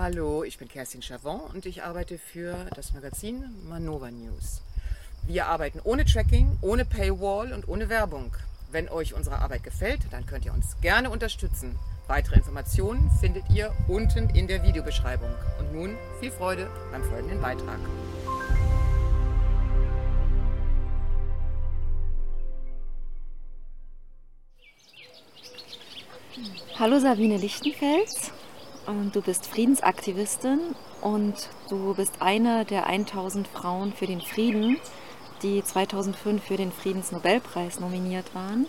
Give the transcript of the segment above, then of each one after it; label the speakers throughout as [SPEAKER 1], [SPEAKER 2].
[SPEAKER 1] Hallo, ich bin Kerstin Chavon und ich arbeite für das Magazin Manova News. Wir arbeiten ohne Tracking, ohne Paywall und ohne Werbung. Wenn euch unsere Arbeit gefällt, dann könnt ihr uns gerne unterstützen. Weitere Informationen findet ihr unten in der Videobeschreibung. Und nun viel Freude beim folgenden Beitrag.
[SPEAKER 2] Hallo Sabine Lichtenfels. Du bist Friedensaktivistin und du bist eine der 1000 Frauen für den Frieden, die 2005 für den Friedensnobelpreis nominiert waren.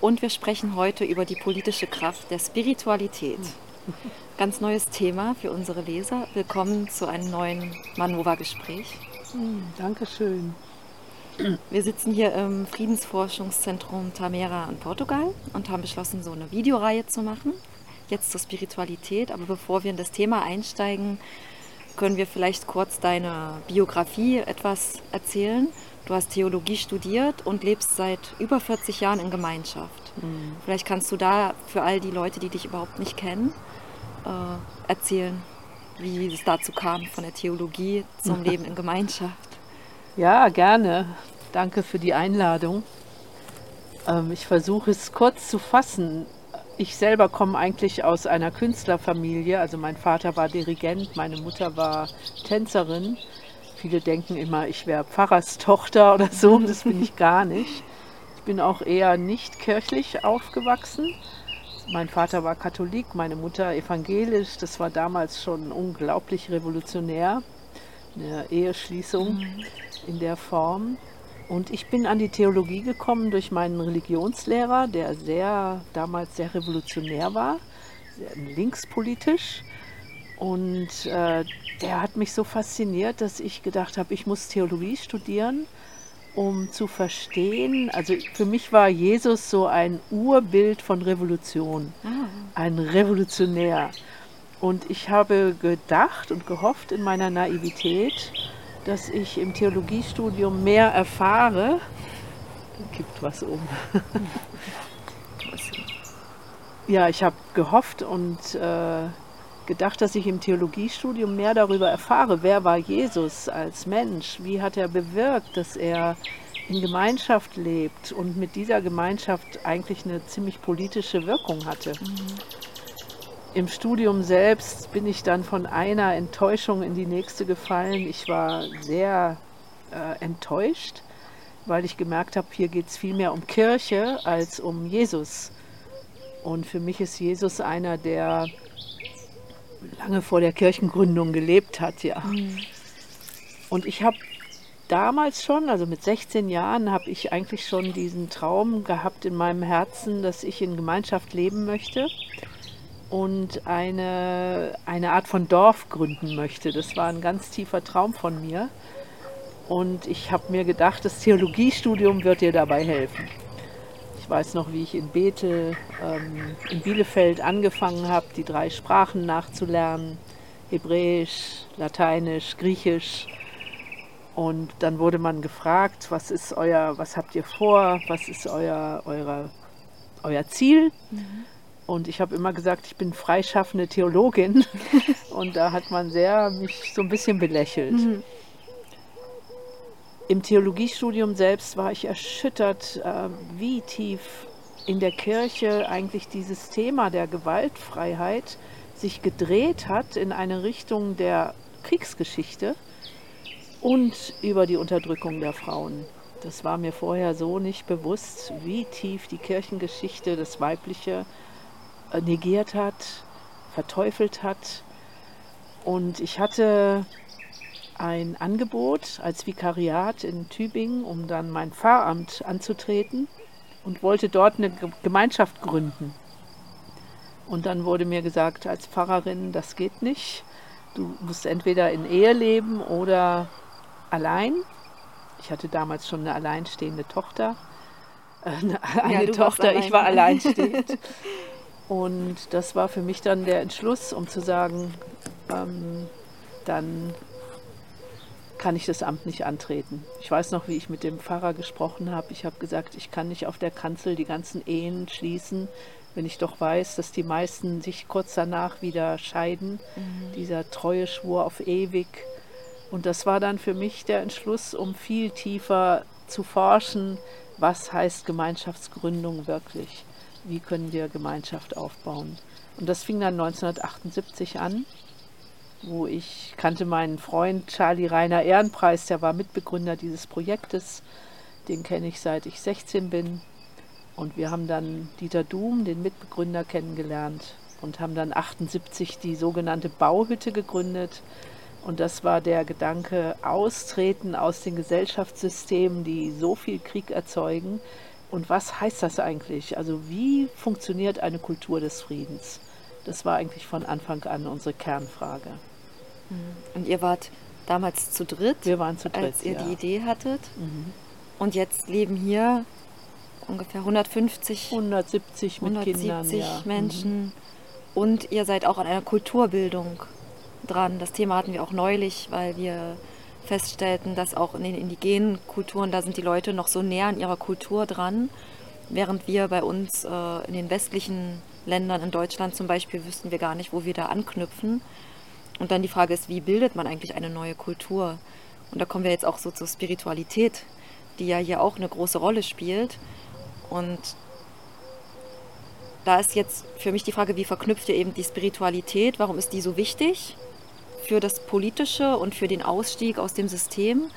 [SPEAKER 2] Und wir sprechen heute über die politische Kraft der Spiritualität. Ganz neues Thema für unsere Leser. Willkommen zu einem neuen Manova-Gespräch.
[SPEAKER 3] Hm, Dankeschön.
[SPEAKER 2] Wir sitzen hier im Friedensforschungszentrum Tamera in Portugal und haben beschlossen, so eine Videoreihe zu machen jetzt zur Spiritualität. Aber bevor wir in das Thema einsteigen, können wir vielleicht kurz deine Biografie etwas erzählen. Du hast Theologie studiert und lebst seit über 40 Jahren in Gemeinschaft. Mhm. Vielleicht kannst du da für all die Leute, die dich überhaupt nicht kennen, äh, erzählen, wie es dazu kam, von der Theologie zum Leben in Gemeinschaft.
[SPEAKER 3] Ja, gerne. Danke für die Einladung. Ähm, ich versuche es kurz zu fassen. Ich selber komme eigentlich aus einer Künstlerfamilie. Also mein Vater war Dirigent, meine Mutter war Tänzerin. Viele denken immer, ich wäre Pfarrerstochter oder so. Das bin ich gar nicht. Ich bin auch eher nicht kirchlich aufgewachsen. Mein Vater war Katholik, meine Mutter evangelisch. Das war damals schon unglaublich revolutionär. Eine Eheschließung mhm. in der Form. Und ich bin an die Theologie gekommen durch meinen Religionslehrer, der sehr damals sehr revolutionär war, sehr linkspolitisch. Und äh, der hat mich so fasziniert, dass ich gedacht habe, ich muss Theologie studieren, um zu verstehen. Also für mich war Jesus so ein Urbild von Revolution, ah. ein Revolutionär. Und ich habe gedacht und gehofft in meiner Naivität, dass ich im Theologiestudium mehr erfahre. Da kippt was um. ja, ich habe gehofft und äh, gedacht, dass ich im Theologiestudium mehr darüber erfahre, wer war Jesus als Mensch, wie hat er bewirkt, dass er in Gemeinschaft lebt und mit dieser Gemeinschaft eigentlich eine ziemlich politische Wirkung hatte. Mhm. Im Studium selbst bin ich dann von einer Enttäuschung in die nächste gefallen. Ich war sehr äh, enttäuscht, weil ich gemerkt habe, hier geht es viel mehr um Kirche als um Jesus. Und für mich ist Jesus einer, der lange vor der Kirchengründung gelebt hat, ja. Mhm. Und ich habe damals schon, also mit 16 Jahren, habe ich eigentlich schon diesen Traum gehabt in meinem Herzen, dass ich in Gemeinschaft leben möchte und eine, eine Art von Dorf gründen möchte. Das war ein ganz tiefer Traum von mir. Und ich habe mir gedacht, das Theologiestudium wird dir dabei helfen. Ich weiß noch, wie ich in Bethel, ähm, in Bielefeld angefangen habe, die drei Sprachen nachzulernen. Hebräisch, Lateinisch, Griechisch. Und dann wurde man gefragt, was ist euer, was habt ihr vor, was ist euer, euer, euer Ziel? Mhm. Und ich habe immer gesagt, ich bin freischaffende Theologin. Und da hat man sehr mich so ein bisschen belächelt. Mhm. Im Theologiestudium selbst war ich erschüttert, äh, wie tief in der Kirche eigentlich dieses Thema der Gewaltfreiheit sich gedreht hat in eine Richtung der Kriegsgeschichte und über die Unterdrückung der Frauen. Das war mir vorher so nicht bewusst, wie tief die Kirchengeschichte, das Weibliche, negiert hat, verteufelt hat. Und ich hatte ein Angebot als Vikariat in Tübingen, um dann mein Pfarramt anzutreten und wollte dort eine Gemeinschaft gründen. Und dann wurde mir gesagt, als Pfarrerin, das geht nicht. Du musst entweder in Ehe leben oder allein. Ich hatte damals schon eine alleinstehende Tochter. Äh, eine, eine ja, Tochter, ich war alleinstehend. Und das war für mich dann der Entschluss, um zu sagen, ähm, dann kann ich das Amt nicht antreten. Ich weiß noch, wie ich mit dem Pfarrer gesprochen habe. Ich habe gesagt, ich kann nicht auf der Kanzel die ganzen Ehen schließen, wenn ich doch weiß, dass die meisten sich kurz danach wieder scheiden. Mhm. Dieser treue Schwur auf ewig. Und das war dann für mich der Entschluss, um viel tiefer zu forschen, was heißt Gemeinschaftsgründung wirklich? Wie können wir Gemeinschaft aufbauen? Und das fing dann 1978 an, wo ich kannte meinen Freund Charlie Rainer Ehrenpreis, der war Mitbegründer dieses Projektes. Den kenne ich seit ich 16 bin. Und wir haben dann Dieter Doom, den Mitbegründer, kennengelernt und haben dann 78 die sogenannte Bauhütte gegründet. Und das war der Gedanke, austreten aus den Gesellschaftssystemen, die so viel Krieg erzeugen. Und was heißt das eigentlich? Also wie funktioniert eine Kultur des Friedens? Das war eigentlich von Anfang an unsere Kernfrage.
[SPEAKER 2] Mhm. Und ihr wart damals zu dritt?
[SPEAKER 3] Wir waren zu dritt,
[SPEAKER 2] als ihr
[SPEAKER 3] ja.
[SPEAKER 2] die Idee hattet. Mhm. Und jetzt leben hier ungefähr 150,
[SPEAKER 3] 170 mit
[SPEAKER 2] 170
[SPEAKER 3] Kindern, ja.
[SPEAKER 2] Menschen. Mhm. Und ihr seid auch an einer Kulturbildung dran. Das Thema hatten wir auch neulich, weil wir feststellten, dass auch in den indigenen Kulturen, da sind die Leute noch so näher an ihrer Kultur dran, während wir bei uns äh, in den westlichen Ländern, in Deutschland zum Beispiel, wüssten wir gar nicht, wo wir da anknüpfen. Und dann die Frage ist, wie bildet man eigentlich eine neue Kultur? Und da kommen wir jetzt auch so zur Spiritualität, die ja hier auch eine große Rolle spielt. Und da ist jetzt für mich die Frage, wie verknüpft ihr eben die Spiritualität? Warum ist die so wichtig? Für das Politische und für den Ausstieg aus dem System.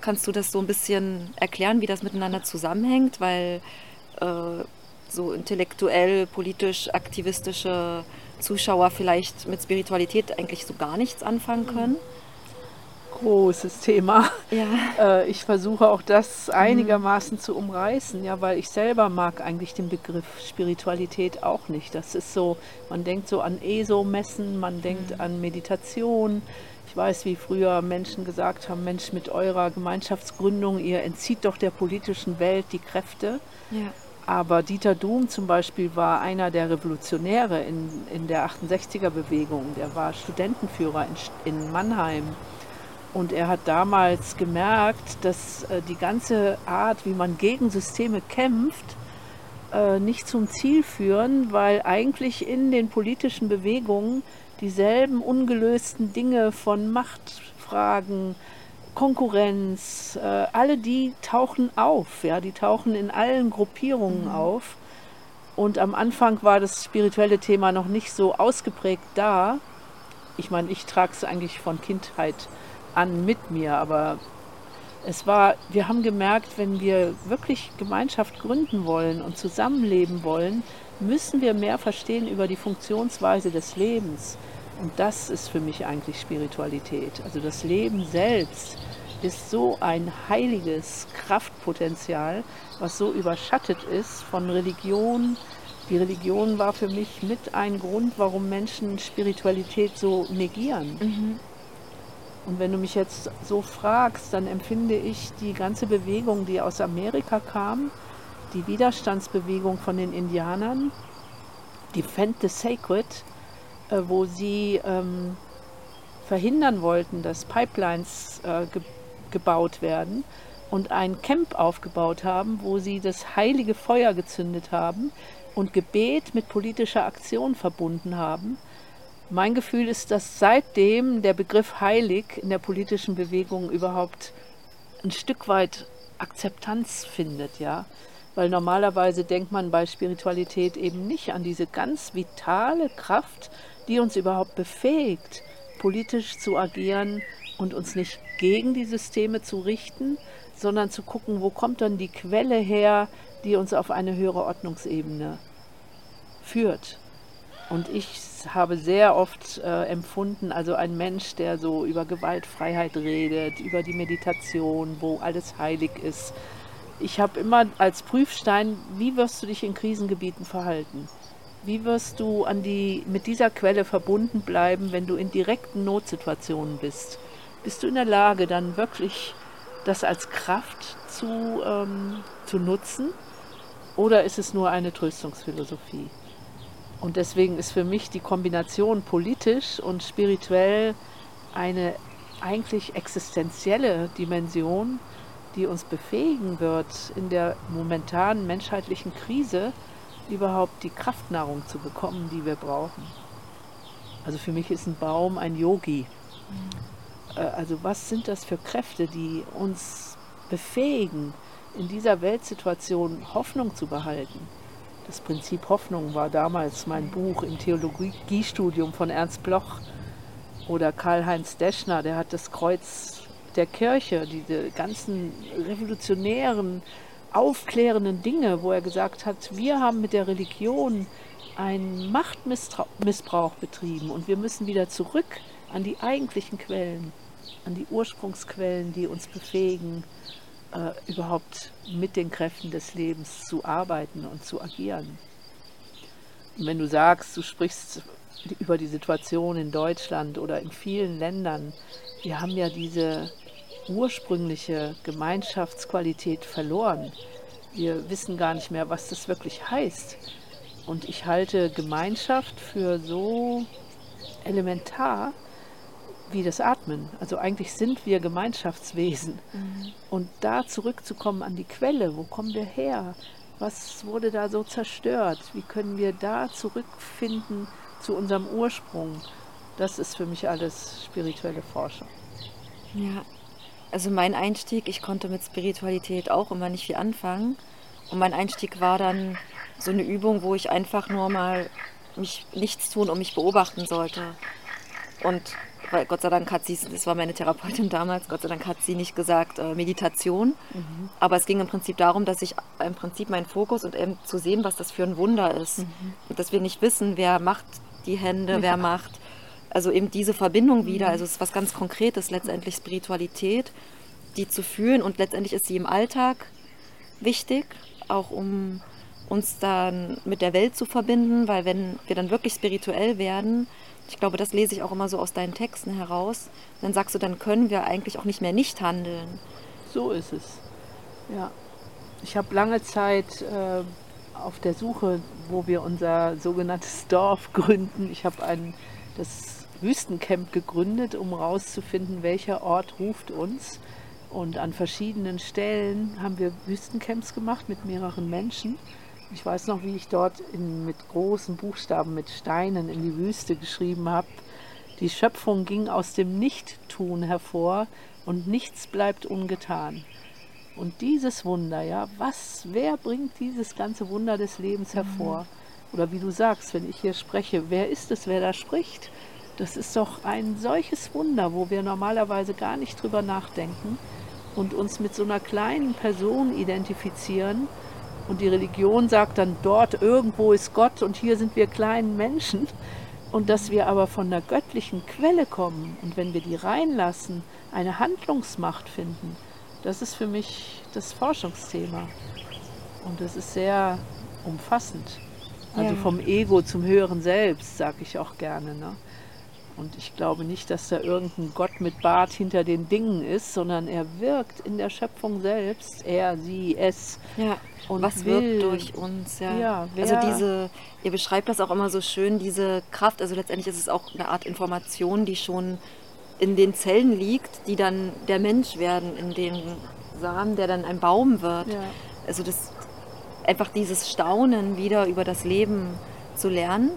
[SPEAKER 2] Kannst du das so ein bisschen erklären, wie das miteinander zusammenhängt? Weil äh, so intellektuell, politisch, aktivistische Zuschauer vielleicht mit Spiritualität eigentlich so gar nichts anfangen können
[SPEAKER 3] großes Thema.
[SPEAKER 2] Ja.
[SPEAKER 3] Äh, ich versuche auch das einigermaßen mhm. zu umreißen, ja, weil ich selber mag eigentlich den Begriff Spiritualität auch nicht. Das ist so, man denkt so an ESO-Messen, man denkt mhm. an Meditation. Ich weiß, wie früher Menschen gesagt haben, Mensch, mit eurer Gemeinschaftsgründung, ihr entzieht doch der politischen Welt die Kräfte.
[SPEAKER 2] Ja.
[SPEAKER 3] Aber Dieter Doom zum Beispiel war einer der Revolutionäre in, in der 68er-Bewegung. Der war Studentenführer in, in Mannheim. Und er hat damals gemerkt, dass äh, die ganze Art, wie man gegen Systeme kämpft, äh, nicht zum Ziel führen, weil eigentlich in den politischen Bewegungen dieselben ungelösten Dinge von Machtfragen, Konkurrenz, äh, alle die tauchen auf, ja, die tauchen in allen Gruppierungen mhm. auf. Und am Anfang war das spirituelle Thema noch nicht so ausgeprägt da. Ich meine, ich trage es eigentlich von Kindheit an mit mir, aber es war, wir haben gemerkt, wenn wir wirklich Gemeinschaft gründen wollen und zusammenleben wollen, müssen wir mehr verstehen über die Funktionsweise des Lebens. Und das ist für mich eigentlich Spiritualität. Also das Leben selbst ist so ein heiliges Kraftpotenzial, was so überschattet ist von Religion. Die Religion war für mich mit ein Grund, warum Menschen Spiritualität so negieren. Mhm. Und wenn du mich jetzt so fragst, dann empfinde ich die ganze Bewegung, die aus Amerika kam, die Widerstandsbewegung von den Indianern, Defend the Sacred, äh, wo sie ähm, verhindern wollten, dass Pipelines äh, ge gebaut werden und ein Camp aufgebaut haben, wo sie das heilige Feuer gezündet haben und Gebet mit politischer Aktion verbunden haben mein Gefühl ist, dass seitdem der Begriff heilig in der politischen Bewegung überhaupt ein Stück weit Akzeptanz findet, ja. Weil normalerweise denkt man bei Spiritualität eben nicht an diese ganz vitale Kraft, die uns überhaupt befähigt, politisch zu agieren und uns nicht gegen die Systeme zu richten, sondern zu gucken, wo kommt dann die Quelle her, die uns auf eine höhere Ordnungsebene führt. Und ich habe sehr oft äh, empfunden, also ein Mensch, der so über Gewaltfreiheit redet, über die Meditation, wo alles heilig ist. Ich habe immer als Prüfstein, wie wirst du dich in Krisengebieten verhalten? Wie wirst du an die, mit dieser Quelle verbunden bleiben, wenn du in direkten Notsituationen bist? Bist du in der Lage, dann wirklich das als Kraft zu, ähm, zu nutzen? Oder ist es nur eine Tröstungsphilosophie? Und deswegen ist für mich die Kombination politisch und spirituell eine eigentlich existenzielle Dimension, die uns befähigen wird, in der momentanen menschheitlichen Krise überhaupt die Kraftnahrung zu bekommen, die wir brauchen. Also für mich ist ein Baum ein Yogi. Mhm. Also was sind das für Kräfte, die uns befähigen, in dieser Weltsituation Hoffnung zu behalten? Das Prinzip Hoffnung war damals mein Buch im Theologiestudium von Ernst Bloch oder Karl-Heinz Deschner, der hat das Kreuz der Kirche, diese ganzen revolutionären, aufklärenden Dinge, wo er gesagt hat, wir haben mit der Religion einen Machtmissbrauch betrieben und wir müssen wieder zurück an die eigentlichen Quellen, an die Ursprungsquellen, die uns befähigen, äh, überhaupt mit den Kräften des Lebens zu arbeiten und zu agieren. Und wenn du sagst, du sprichst über die Situation in Deutschland oder in vielen Ländern, wir haben ja diese ursprüngliche Gemeinschaftsqualität verloren. Wir wissen gar nicht mehr, was das wirklich heißt. Und ich halte Gemeinschaft für so elementar, wie das Atmen. Also eigentlich sind wir Gemeinschaftswesen. Mhm. Und da zurückzukommen an die Quelle, wo kommen wir her? Was wurde da so zerstört? Wie können wir da zurückfinden zu unserem Ursprung? Das ist für mich alles spirituelle Forschung.
[SPEAKER 2] Ja, also mein Einstieg, ich konnte mit Spiritualität auch immer nicht viel anfangen. Und mein Einstieg war dann so eine Übung, wo ich einfach nur mal mich nichts tun und mich beobachten sollte. Und weil Gott sei Dank hat sie, das war meine Therapeutin damals, Gott sei Dank hat sie nicht gesagt äh, Meditation, mhm. aber es ging im Prinzip darum, dass ich im Prinzip meinen Fokus und eben zu sehen, was das für ein Wunder ist. Mhm. Und dass wir nicht wissen, wer macht die Hände, wer macht. Also eben diese Verbindung wieder, mhm. also es ist was ganz Konkretes, letztendlich Spiritualität, die zu fühlen und letztendlich ist sie im Alltag wichtig, auch um uns dann mit der Welt zu verbinden, weil wenn wir dann wirklich spirituell werden, ich glaube, das lese ich auch immer so aus deinen Texten heraus. Dann sagst du, dann können wir eigentlich auch nicht mehr nicht handeln.
[SPEAKER 3] So ist es. Ja. Ich habe lange Zeit äh, auf der Suche, wo wir unser sogenanntes Dorf gründen. Ich habe das Wüstencamp gegründet, um herauszufinden, welcher Ort ruft uns. Und an verschiedenen Stellen haben wir Wüstencamps gemacht mit mehreren Menschen. Ich weiß noch, wie ich dort in, mit großen Buchstaben, mit Steinen in die Wüste geschrieben habe. Die Schöpfung ging aus dem Nichttun hervor und nichts bleibt ungetan. Und dieses Wunder, ja, was, wer bringt dieses ganze Wunder des Lebens hervor? Mhm. Oder wie du sagst, wenn ich hier spreche, wer ist es, wer da spricht? Das ist doch ein solches Wunder, wo wir normalerweise gar nicht drüber nachdenken und uns mit so einer kleinen Person identifizieren und die Religion sagt dann, dort irgendwo ist Gott und hier sind wir kleinen Menschen. Und dass wir aber von der göttlichen Quelle kommen und wenn wir die reinlassen, eine Handlungsmacht finden, das ist für mich das Forschungsthema. Und das ist sehr umfassend. Also ja. vom Ego zum höheren Selbst, sage ich auch gerne. Ne? Und ich glaube nicht, dass da irgendein Gott mit Bart hinter den Dingen ist, sondern er wirkt in der Schöpfung selbst. Er, sie, es.
[SPEAKER 2] Ja. Und was will. wirkt durch uns, ja. ja also diese, ihr beschreibt das auch immer so schön, diese Kraft, also letztendlich ist es auch eine Art Information, die schon in den Zellen liegt, die dann der Mensch werden, in den Samen, der dann ein Baum wird. Ja. Also das einfach dieses Staunen wieder über das Leben zu lernen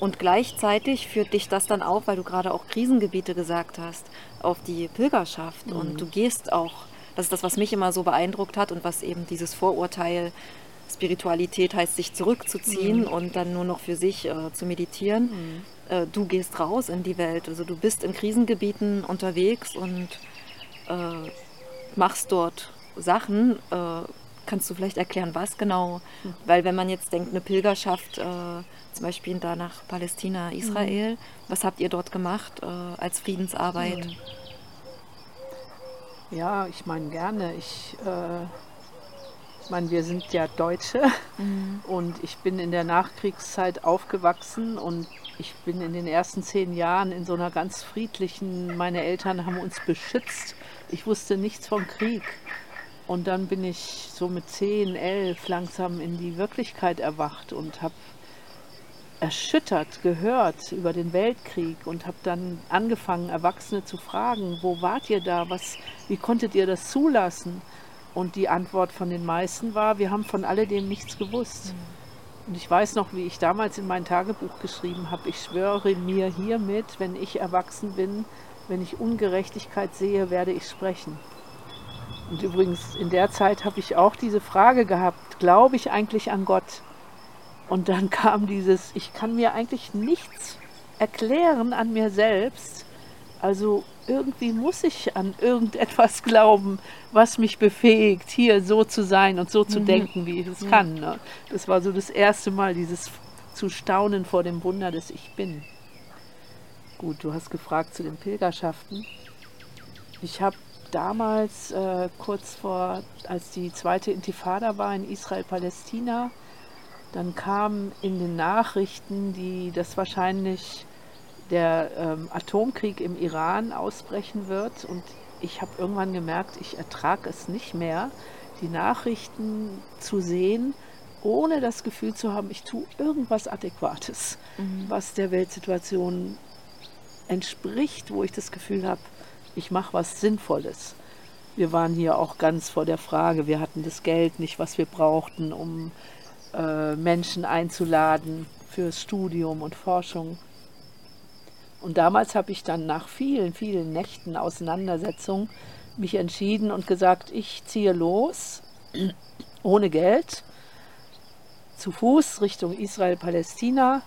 [SPEAKER 2] und gleichzeitig führt dich das dann auch, weil du gerade auch Krisengebiete gesagt hast, auf die Pilgerschaft. Mhm. Und du gehst auch, das ist das, was mich immer so beeindruckt hat und was eben dieses Vorurteil, Spiritualität heißt, sich zurückzuziehen mhm. und dann nur noch für sich äh, zu meditieren. Mhm. Äh, du gehst raus in die Welt. Also du bist in Krisengebieten unterwegs und äh, machst dort Sachen. Äh, kannst du vielleicht erklären, was genau? Mhm. Weil wenn man jetzt denkt, eine Pilgerschaft äh, zum Beispiel da nach Palästina, Israel. Mhm. Was habt ihr dort gemacht äh, als Friedensarbeit?
[SPEAKER 3] Ja, ich meine gerne. Ich äh, meine, wir sind ja Deutsche mhm. und ich bin in der Nachkriegszeit aufgewachsen und ich bin in den ersten zehn Jahren in so einer ganz friedlichen, meine Eltern haben uns beschützt. Ich wusste nichts vom Krieg. Und dann bin ich so mit zehn, elf langsam in die Wirklichkeit erwacht und habe erschüttert gehört über den Weltkrieg und habe dann angefangen, Erwachsene zu fragen, wo wart ihr da, was, wie konntet ihr das zulassen? Und die Antwort von den meisten war, wir haben von alledem nichts gewusst. Und ich weiß noch, wie ich damals in mein Tagebuch geschrieben habe, ich schwöre mir hiermit, wenn ich erwachsen bin, wenn ich Ungerechtigkeit sehe, werde ich sprechen. Und übrigens, in der Zeit habe ich auch diese Frage gehabt, glaube ich eigentlich an Gott? Und dann kam dieses, ich kann mir eigentlich nichts erklären an mir selbst. Also irgendwie muss ich an irgendetwas glauben, was mich befähigt, hier so zu sein und so zu mhm. denken, wie ich es mhm. kann. Ne? Das war so das erste Mal, dieses zu staunen vor dem Wunder, dass ich bin. Gut, du hast gefragt zu den Pilgerschaften. Ich habe damals, äh, kurz vor, als die zweite Intifada war in Israel-Palästina, dann kam in den Nachrichten, die das wahrscheinlich der ähm, Atomkrieg im Iran ausbrechen wird. Und ich habe irgendwann gemerkt, ich ertrage es nicht mehr, die Nachrichten zu sehen, ohne das Gefühl zu haben, ich tue irgendwas Adäquates, mhm. was der Weltsituation entspricht, wo ich das Gefühl habe, ich mache was Sinnvolles. Wir waren hier auch ganz vor der Frage, wir hatten das Geld nicht, was wir brauchten, um äh, Menschen einzuladen fürs Studium und Forschung. Und damals habe ich dann nach vielen, vielen Nächten Auseinandersetzung mich entschieden und gesagt, ich ziehe los, ohne Geld, zu Fuß Richtung Israel-Palästina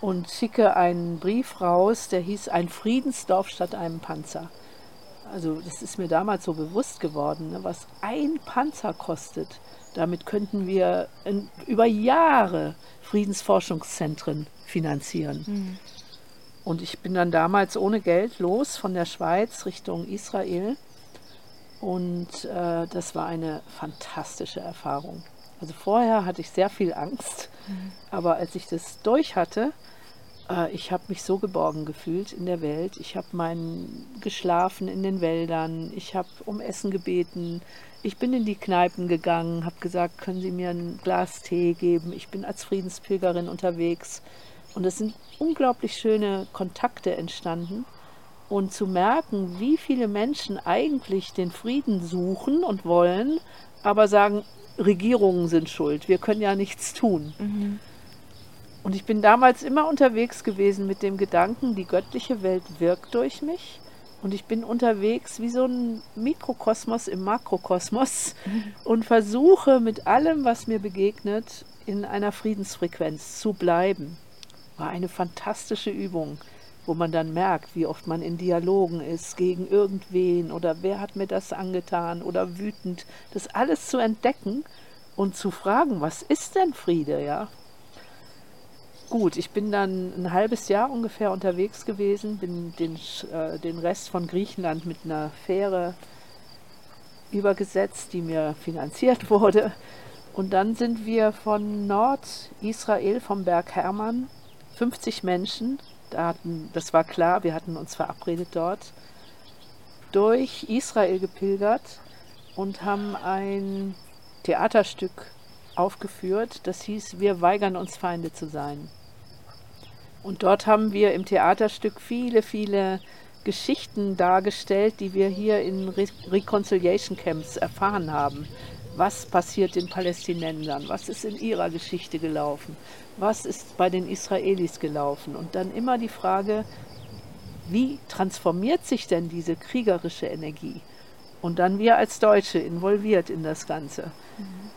[SPEAKER 3] und schicke einen Brief raus, der hieß Ein Friedensdorf statt einem Panzer. Also das ist mir damals so bewusst geworden, ne, was ein Panzer kostet. Damit könnten wir in, über Jahre Friedensforschungszentren finanzieren. Mhm. Und ich bin dann damals ohne Geld los von der Schweiz Richtung Israel. Und äh, das war eine fantastische Erfahrung. Also vorher hatte ich sehr viel Angst, mhm. aber als ich das durch hatte, ich habe mich so geborgen gefühlt in der Welt. Ich habe mein geschlafen in den Wäldern, ich habe um Essen gebeten, ich bin in die Kneipen gegangen, habe gesagt, können Sie mir ein Glas Tee geben? Ich bin als Friedenspilgerin unterwegs. Und es sind unglaublich schöne Kontakte entstanden. Und zu merken, wie viele Menschen eigentlich den Frieden suchen und wollen, aber sagen, Regierungen sind schuld, wir können ja nichts tun. Mhm. Und ich bin damals immer unterwegs gewesen mit dem Gedanken, die göttliche Welt wirkt durch mich. Und ich bin unterwegs wie so ein Mikrokosmos im Makrokosmos und versuche mit allem, was mir begegnet, in einer Friedensfrequenz zu bleiben war eine fantastische Übung, wo man dann merkt, wie oft man in Dialogen ist gegen irgendwen oder wer hat mir das angetan oder wütend, das alles zu entdecken und zu fragen, was ist denn Friede, ja? Gut, ich bin dann ein halbes Jahr ungefähr unterwegs gewesen, bin den, äh, den Rest von Griechenland mit einer Fähre übergesetzt, die mir finanziert wurde. Und dann sind wir von Nordisrael, vom Berg Hermann, 50 Menschen, da hatten, das war klar, wir hatten uns verabredet dort, durch Israel gepilgert und haben ein Theaterstück aufgeführt, das hieß Wir weigern uns Feinde zu sein. Und dort haben wir im Theaterstück viele, viele Geschichten dargestellt, die wir hier in Re Reconciliation Camps erfahren haben. Was passiert den Palästinensern? Was ist in ihrer Geschichte gelaufen? was ist bei den Israelis gelaufen? Und dann immer die Frage, wie transformiert sich denn diese kriegerische Energie? Und dann wir als Deutsche involviert in das Ganze. Mhm.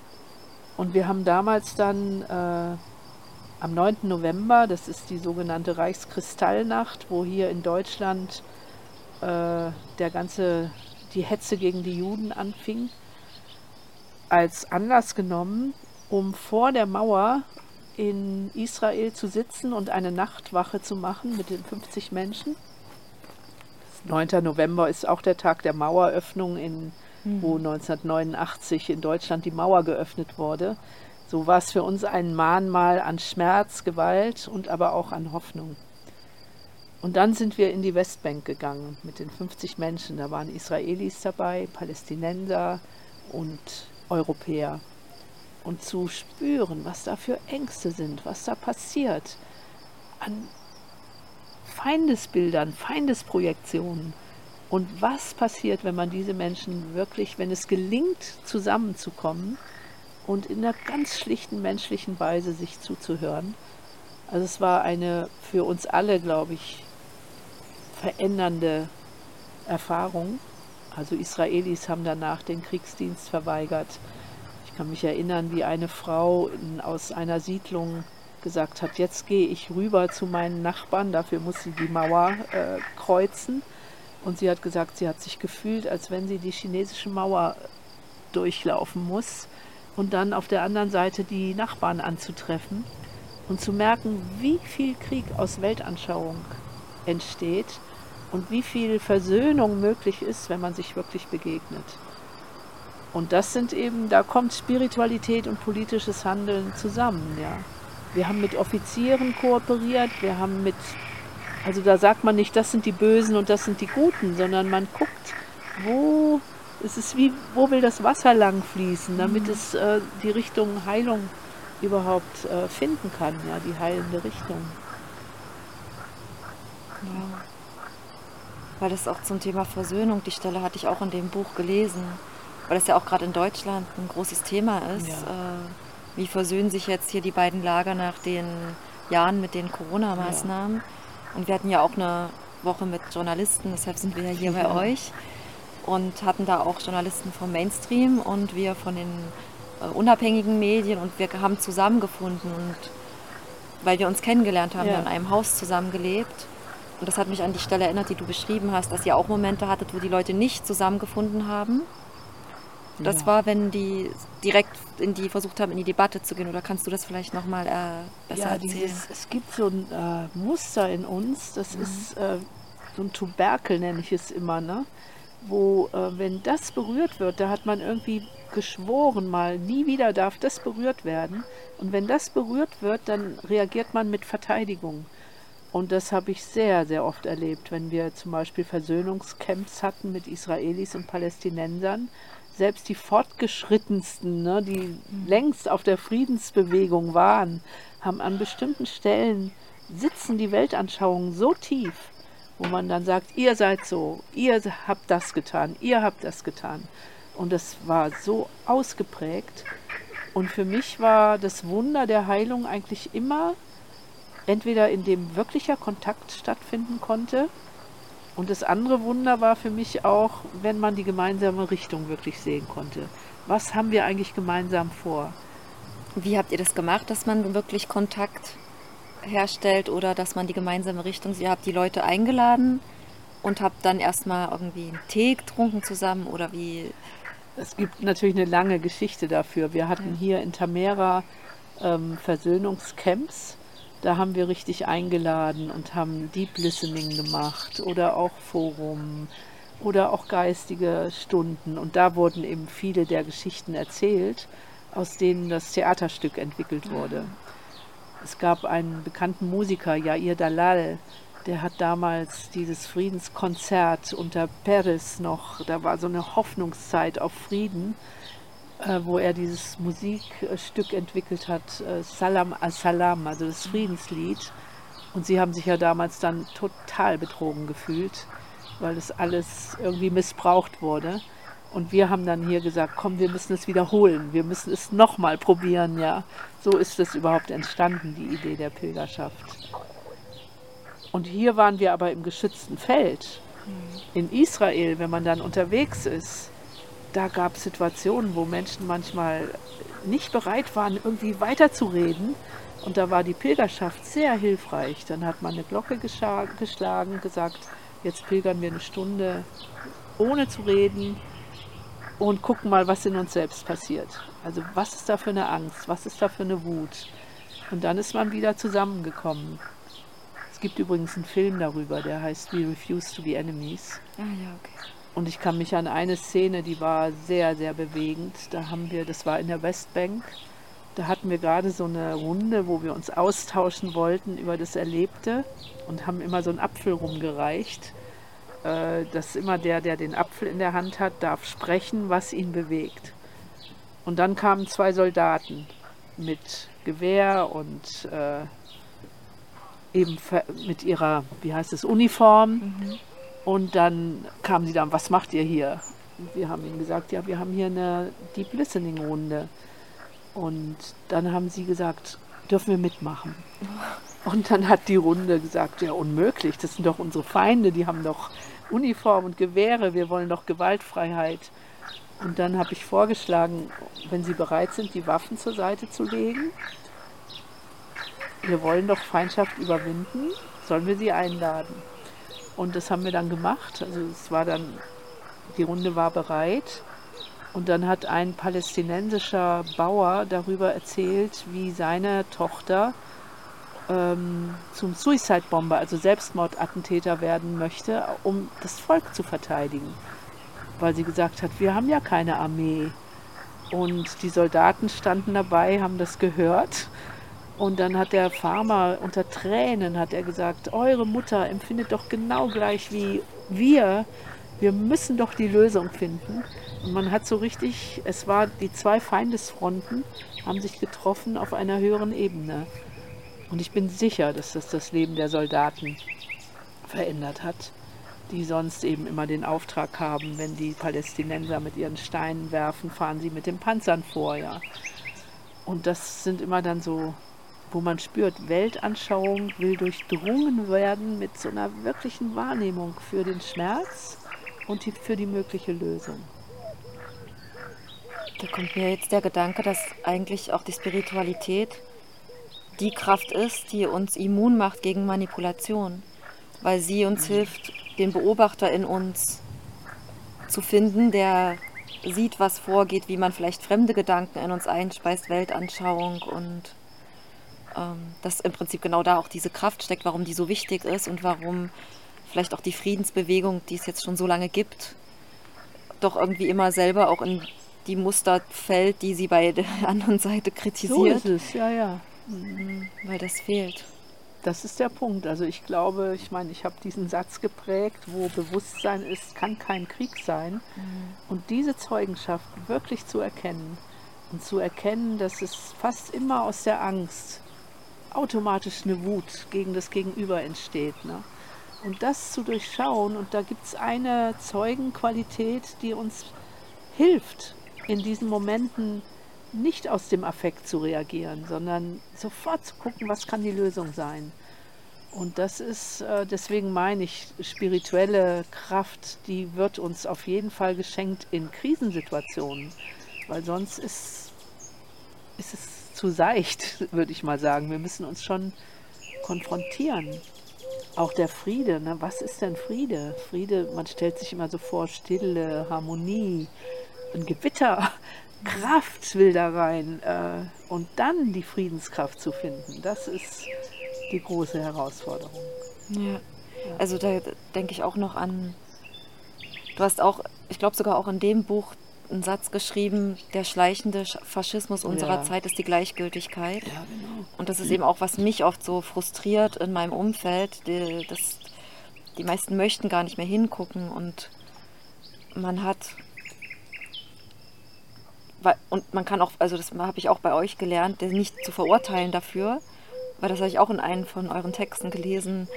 [SPEAKER 3] Und wir haben damals dann äh, am 9. November, das ist die sogenannte Reichskristallnacht, wo hier in Deutschland äh, der ganze, die Hetze gegen die Juden anfing, als Anlass genommen, um vor der Mauer in Israel zu sitzen und eine Nachtwache zu machen mit den 50 Menschen. 9. November ist auch der Tag der Maueröffnung, in, mhm. wo 1989 in Deutschland die Mauer geöffnet wurde. So war es für uns ein Mahnmal an Schmerz, Gewalt und aber auch an Hoffnung. Und dann sind wir in die Westbank gegangen mit den 50 Menschen. Da waren Israelis dabei, Palästinenser und Europäer und zu spüren, was da für Ängste sind, was da passiert, an Feindesbildern, Feindesprojektionen. Und was passiert, wenn man diese Menschen wirklich, wenn es gelingt, zusammenzukommen, und in einer ganz schlichten menschlichen Weise sich zuzuhören. Also es war eine für uns alle, glaube ich, verändernde Erfahrung. Also Israelis haben danach den Kriegsdienst verweigert. Ich kann mich erinnern, wie eine Frau in, aus einer Siedlung gesagt hat, jetzt gehe ich rüber zu meinen Nachbarn, dafür muss sie die Mauer äh, kreuzen. Und sie hat gesagt, sie hat sich gefühlt, als wenn sie die chinesische Mauer durchlaufen muss und dann auf der anderen Seite die Nachbarn anzutreffen und zu merken, wie viel Krieg aus Weltanschauung entsteht und wie viel Versöhnung möglich ist, wenn man sich wirklich begegnet. Und das sind eben, da kommt Spiritualität und politisches Handeln zusammen, ja. Wir haben mit Offizieren kooperiert, wir haben mit, also da sagt man nicht, das sind die Bösen und das sind die Guten, sondern man guckt, wo, es ist wie, wo will das Wasser lang fließen, damit mhm. es äh, die Richtung Heilung überhaupt äh, finden kann, ja, die heilende Richtung.
[SPEAKER 2] Ja. Weil das auch zum Thema Versöhnung, die Stelle hatte ich auch in dem Buch gelesen, weil das ja auch gerade in Deutschland ein großes Thema ist. Ja. Äh, wie versöhnen sich jetzt hier die beiden Lager nach den Jahren mit den Corona-Maßnahmen. Ja. Und wir hatten ja auch eine Woche mit Journalisten, deshalb sind wir ja hier bei euch und hatten da auch Journalisten vom Mainstream und wir von den äh, unabhängigen Medien und wir haben zusammengefunden und weil wir uns kennengelernt haben, ja. in einem Haus zusammengelebt. Und das hat mich an die Stelle erinnert, die du beschrieben hast, dass ihr auch Momente hattet, wo die Leute nicht zusammengefunden haben das ja. war, wenn die direkt in die versucht haben, in die Debatte zu gehen. Oder kannst du das vielleicht nochmal äh, besser ja, erzählen? Dieses,
[SPEAKER 3] es gibt so ein äh, Muster in uns, das mhm. ist äh, so ein Tuberkel, nenne ich es immer, ne? Wo, äh, wenn das berührt wird, da hat man irgendwie geschworen mal, nie wieder darf das berührt werden. Und wenn das berührt wird, dann reagiert man mit Verteidigung. Und das habe ich sehr, sehr oft erlebt, wenn wir zum Beispiel Versöhnungscamps hatten mit Israelis und Palästinensern selbst die fortgeschrittensten, ne, die längst auf der Friedensbewegung waren, haben an bestimmten Stellen sitzen die Weltanschauungen so tief, wo man dann sagt, ihr seid so, ihr habt das getan, ihr habt das getan. Und das war so ausgeprägt. Und für mich war das Wunder der Heilung eigentlich immer entweder in dem wirklicher Kontakt stattfinden konnte, und das andere Wunder war für mich auch, wenn man die gemeinsame Richtung wirklich sehen konnte. Was haben wir eigentlich gemeinsam vor?
[SPEAKER 2] Wie habt ihr das gemacht, dass man wirklich Kontakt herstellt oder dass man die gemeinsame Richtung, ihr habt die Leute eingeladen und habt dann erstmal irgendwie einen Tee getrunken zusammen oder wie?
[SPEAKER 3] Es gibt natürlich eine lange Geschichte dafür. Wir hatten hier in Tamera ähm, Versöhnungscamps da haben wir richtig eingeladen und haben Deep Listening gemacht oder auch Forum oder auch geistige Stunden. Und da wurden eben viele der Geschichten erzählt, aus denen das Theaterstück entwickelt wurde. Es gab einen bekannten Musiker, Jair Dalal, der hat damals dieses Friedenskonzert unter Peres noch, da war so eine Hoffnungszeit auf Frieden äh, wo er dieses Musikstück entwickelt hat, äh, Salam al-Salam, also das Friedenslied. Und sie haben sich ja damals dann total betrogen gefühlt, weil das alles irgendwie missbraucht wurde. Und wir haben dann hier gesagt, komm, wir müssen es wiederholen, wir müssen es nochmal probieren, ja. So ist es überhaupt entstanden, die Idee der Pilgerschaft. Und hier waren wir aber im geschützten Feld. In Israel, wenn man dann unterwegs ist, da gab es Situationen, wo Menschen manchmal nicht bereit waren, irgendwie weiterzureden. Und da war die Pilgerschaft sehr hilfreich. Dann hat man eine Glocke geschlagen, gesagt, jetzt pilgern wir eine Stunde ohne zu reden und gucken mal, was in uns selbst passiert. Also was ist da für eine Angst, was ist da für eine Wut. Und dann ist man wieder zusammengekommen. Es gibt übrigens einen Film darüber, der heißt We Refuse to be Enemies.
[SPEAKER 2] Ah ja, okay.
[SPEAKER 3] Und ich kann mich an eine Szene, die war sehr, sehr bewegend. Da haben wir, das war in der Westbank, da hatten wir gerade so eine Runde, wo wir uns austauschen wollten über das Erlebte und haben immer so einen Apfel rumgereicht. Äh, dass immer der, der den Apfel in der Hand hat, darf sprechen, was ihn bewegt. Und dann kamen zwei Soldaten mit Gewehr und äh, eben mit ihrer, wie heißt es, Uniform. Mhm und dann kamen sie dann, was macht ihr hier? Und wir haben ihnen gesagt, ja, wir haben hier eine Deep Listening Runde. Und dann haben sie gesagt, dürfen wir mitmachen? Und dann hat die Runde gesagt, ja unmöglich, das sind doch unsere Feinde, die haben doch Uniform und Gewehre, wir wollen doch Gewaltfreiheit. Und dann habe ich vorgeschlagen, wenn Sie bereit sind, die Waffen zur Seite zu legen, wir wollen doch Feindschaft überwinden, sollen wir sie einladen. Und das haben wir dann gemacht. Also es war dann, die Runde war bereit. Und dann hat ein palästinensischer Bauer darüber erzählt, wie seine Tochter ähm, zum Suicide-Bomber, also Selbstmordattentäter werden möchte, um das Volk zu verteidigen. Weil sie gesagt hat, wir haben ja keine Armee. Und die Soldaten standen dabei, haben das gehört. Und dann hat der Farmer unter Tränen hat er gesagt, eure Mutter empfindet doch genau gleich wie wir. Wir müssen doch die Lösung finden. Und man hat so richtig, es war die zwei Feindesfronten haben sich getroffen auf einer höheren Ebene. Und ich bin sicher, dass das das Leben der Soldaten verändert hat, die sonst eben immer den Auftrag haben, wenn die Palästinenser mit ihren Steinen werfen, fahren sie mit den Panzern vor, ja. Und das sind immer dann so, wo man spürt, Weltanschauung will durchdrungen werden mit so einer wirklichen Wahrnehmung für den Schmerz und die, für die mögliche Lösung.
[SPEAKER 2] Da kommt mir jetzt der Gedanke, dass eigentlich auch die Spiritualität die Kraft ist, die uns immun macht gegen Manipulation, weil sie uns hilft, den Beobachter in uns zu finden, der sieht, was vorgeht, wie man vielleicht fremde Gedanken in uns einspeist, Weltanschauung und ähm, dass im Prinzip genau da auch diese Kraft steckt, warum die so wichtig ist und warum vielleicht auch die Friedensbewegung, die es jetzt schon so lange gibt, doch irgendwie immer selber auch in die Muster fällt, die sie bei der anderen Seite kritisiert.
[SPEAKER 3] So ist es, ja, ja.
[SPEAKER 2] Mhm, weil das fehlt.
[SPEAKER 3] Das ist der Punkt. Also ich glaube, ich meine, ich habe diesen Satz geprägt, wo Bewusstsein ist, kann kein Krieg sein. Mhm. Und diese Zeugenschaft wirklich zu erkennen und zu erkennen, dass es fast immer aus der Angst automatisch eine Wut gegen das Gegenüber entsteht. Ne? Und das zu durchschauen, und da gibt es eine Zeugenqualität, die uns hilft, in diesen Momenten nicht aus dem Affekt zu reagieren, sondern sofort zu gucken, was kann die Lösung sein. Und das ist, äh, deswegen meine ich, spirituelle Kraft, die wird uns auf jeden Fall geschenkt in Krisensituationen, weil sonst ist, ist es zu seicht, würde ich mal sagen. Wir müssen uns schon konfrontieren. Auch der Friede, ne? was ist denn Friede? Friede, man stellt sich immer so vor, Stille, Harmonie, ein Gewitter. Kraft will da rein äh, und dann die Friedenskraft zu finden, das ist die große Herausforderung.
[SPEAKER 2] Ja, also da denke ich auch noch an, du hast auch, ich glaube sogar auch in dem Buch einen Satz geschrieben, der schleichende Faschismus unserer ja. Zeit ist die Gleichgültigkeit. Ja, genau. Und das ist eben auch, was mich oft so frustriert in meinem Umfeld, die, das, die meisten möchten gar nicht mehr hingucken und man hat und man kann auch, also das habe ich auch bei euch gelernt, nicht zu verurteilen dafür, weil das habe ich auch in einem von euren Texten gelesen,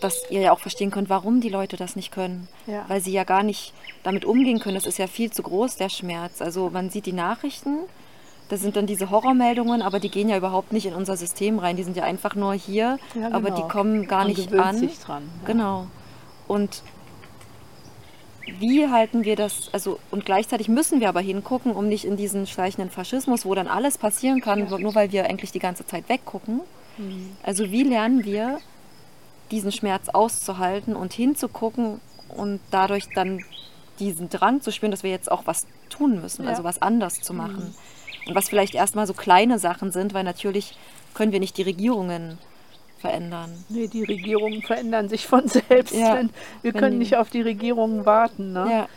[SPEAKER 2] dass ihr ja auch verstehen könnt, warum die Leute das nicht können, ja. weil sie ja gar nicht damit umgehen können. Das ist ja viel zu groß, der Schmerz. Also man sieht die Nachrichten, da sind dann diese Horrormeldungen, aber die gehen ja überhaupt nicht in unser System rein. Die sind ja einfach nur hier, ja, genau. aber die genau. kommen gar Man nicht an.
[SPEAKER 3] Sich dran,
[SPEAKER 2] ja. Genau. Und wie halten wir das, also und gleichzeitig müssen wir aber hingucken, um nicht in diesen schleichenden Faschismus, wo dann alles passieren kann, ja. nur weil wir eigentlich die ganze Zeit weggucken. Mhm. Also wie lernen wir, diesen Schmerz auszuhalten und hinzugucken und dadurch dann diesen Drang zu spüren, dass wir jetzt auch was tun müssen, ja. also was anders zu machen. Mhm. Und was vielleicht erstmal so kleine Sachen sind, weil natürlich können wir nicht die Regierungen verändern.
[SPEAKER 3] Nee, die Regierungen verändern sich von selbst. Ja, wir können nicht auf die Regierungen warten. Ne? Ja.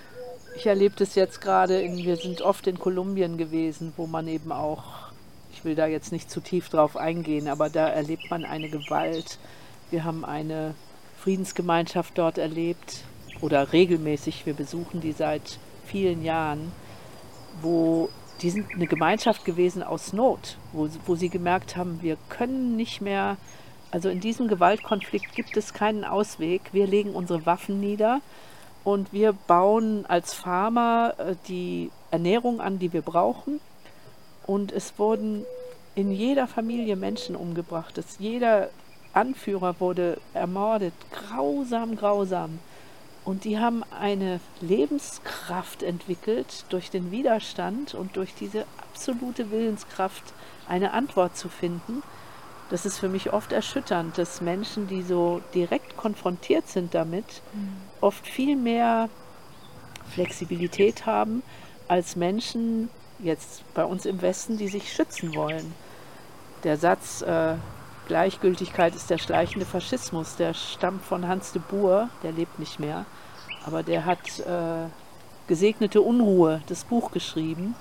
[SPEAKER 3] Ich erlebe das jetzt gerade, wir sind oft in Kolumbien gewesen, wo man eben auch, ich will da jetzt nicht zu tief drauf eingehen, aber da erlebt man eine Gewalt. Wir haben eine Friedensgemeinschaft dort erlebt oder regelmäßig, wir besuchen die seit vielen Jahren, wo die sind eine Gemeinschaft gewesen aus Not, wo, wo sie gemerkt haben, wir können nicht mehr also in diesem Gewaltkonflikt gibt es keinen Ausweg. Wir legen unsere Waffen nieder und wir bauen als Farmer äh, die Ernährung an, die wir brauchen. Und es wurden in jeder Familie Menschen umgebracht. Es, jeder Anführer wurde ermordet. Grausam, grausam. Und die haben eine Lebenskraft entwickelt durch den Widerstand und durch diese absolute Willenskraft, eine Antwort zu finden. Das ist für mich oft erschütternd, dass Menschen, die so direkt konfrontiert sind damit, mhm. oft viel mehr Flexibilität haben als Menschen jetzt bei uns im Westen, die sich schützen wollen. Der Satz, äh, Gleichgültigkeit ist der schleichende Faschismus. Der stammt von Hans de Boer, der lebt nicht mehr, aber der hat äh, Gesegnete Unruhe, das Buch geschrieben.